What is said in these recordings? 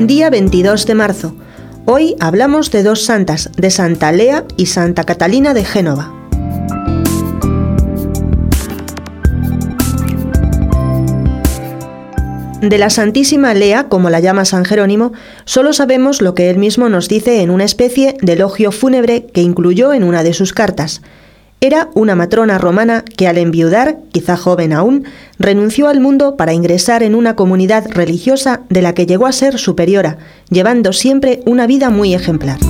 día 22 de marzo. Hoy hablamos de dos santas, de Santa Lea y Santa Catalina de Génova. De la Santísima Lea, como la llama San Jerónimo, solo sabemos lo que él mismo nos dice en una especie de elogio fúnebre que incluyó en una de sus cartas. Era una matrona romana que al enviudar, quizá joven aún, renunció al mundo para ingresar en una comunidad religiosa de la que llegó a ser superiora, llevando siempre una vida muy ejemplar.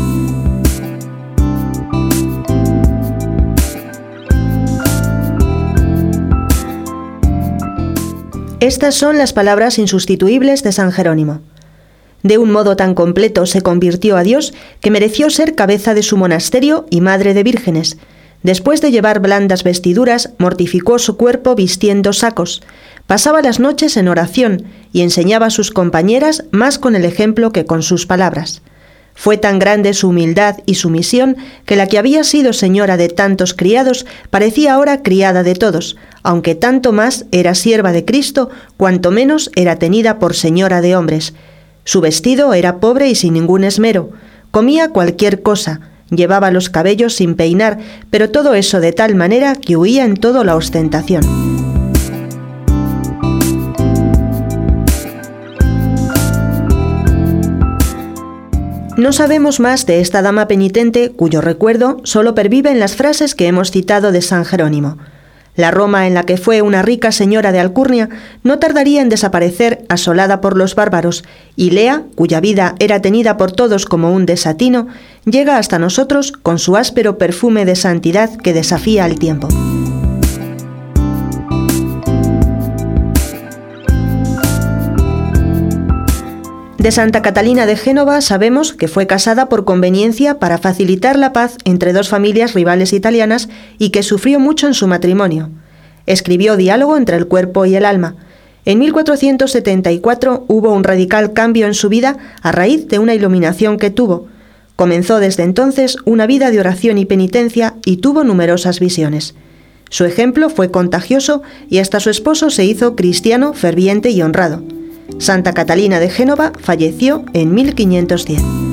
Estas son las palabras insustituibles de San Jerónimo. De un modo tan completo se convirtió a Dios que mereció ser cabeza de su monasterio y madre de vírgenes, Después de llevar blandas vestiduras, mortificó su cuerpo vistiendo sacos. Pasaba las noches en oración y enseñaba a sus compañeras más con el ejemplo que con sus palabras. Fue tan grande su humildad y sumisión que la que había sido señora de tantos criados parecía ahora criada de todos, aunque tanto más era sierva de Cristo, cuanto menos era tenida por señora de hombres. Su vestido era pobre y sin ningún esmero. Comía cualquier cosa, Llevaba los cabellos sin peinar, pero todo eso de tal manera que huía en todo la ostentación. No sabemos más de esta dama penitente cuyo recuerdo solo pervive en las frases que hemos citado de San Jerónimo. La Roma en la que fue una rica señora de Alcurnia no tardaría en desaparecer asolada por los bárbaros, y Lea, cuya vida era tenida por todos como un desatino, llega hasta nosotros con su áspero perfume de santidad que desafía al tiempo. De Santa Catalina de Génova sabemos que fue casada por conveniencia para facilitar la paz entre dos familias rivales italianas y que sufrió mucho en su matrimonio. Escribió Diálogo entre el cuerpo y el alma. En 1474 hubo un radical cambio en su vida a raíz de una iluminación que tuvo. Comenzó desde entonces una vida de oración y penitencia y tuvo numerosas visiones. Su ejemplo fue contagioso y hasta su esposo se hizo cristiano, ferviente y honrado. Santa Catalina de Génova falleció en 1510.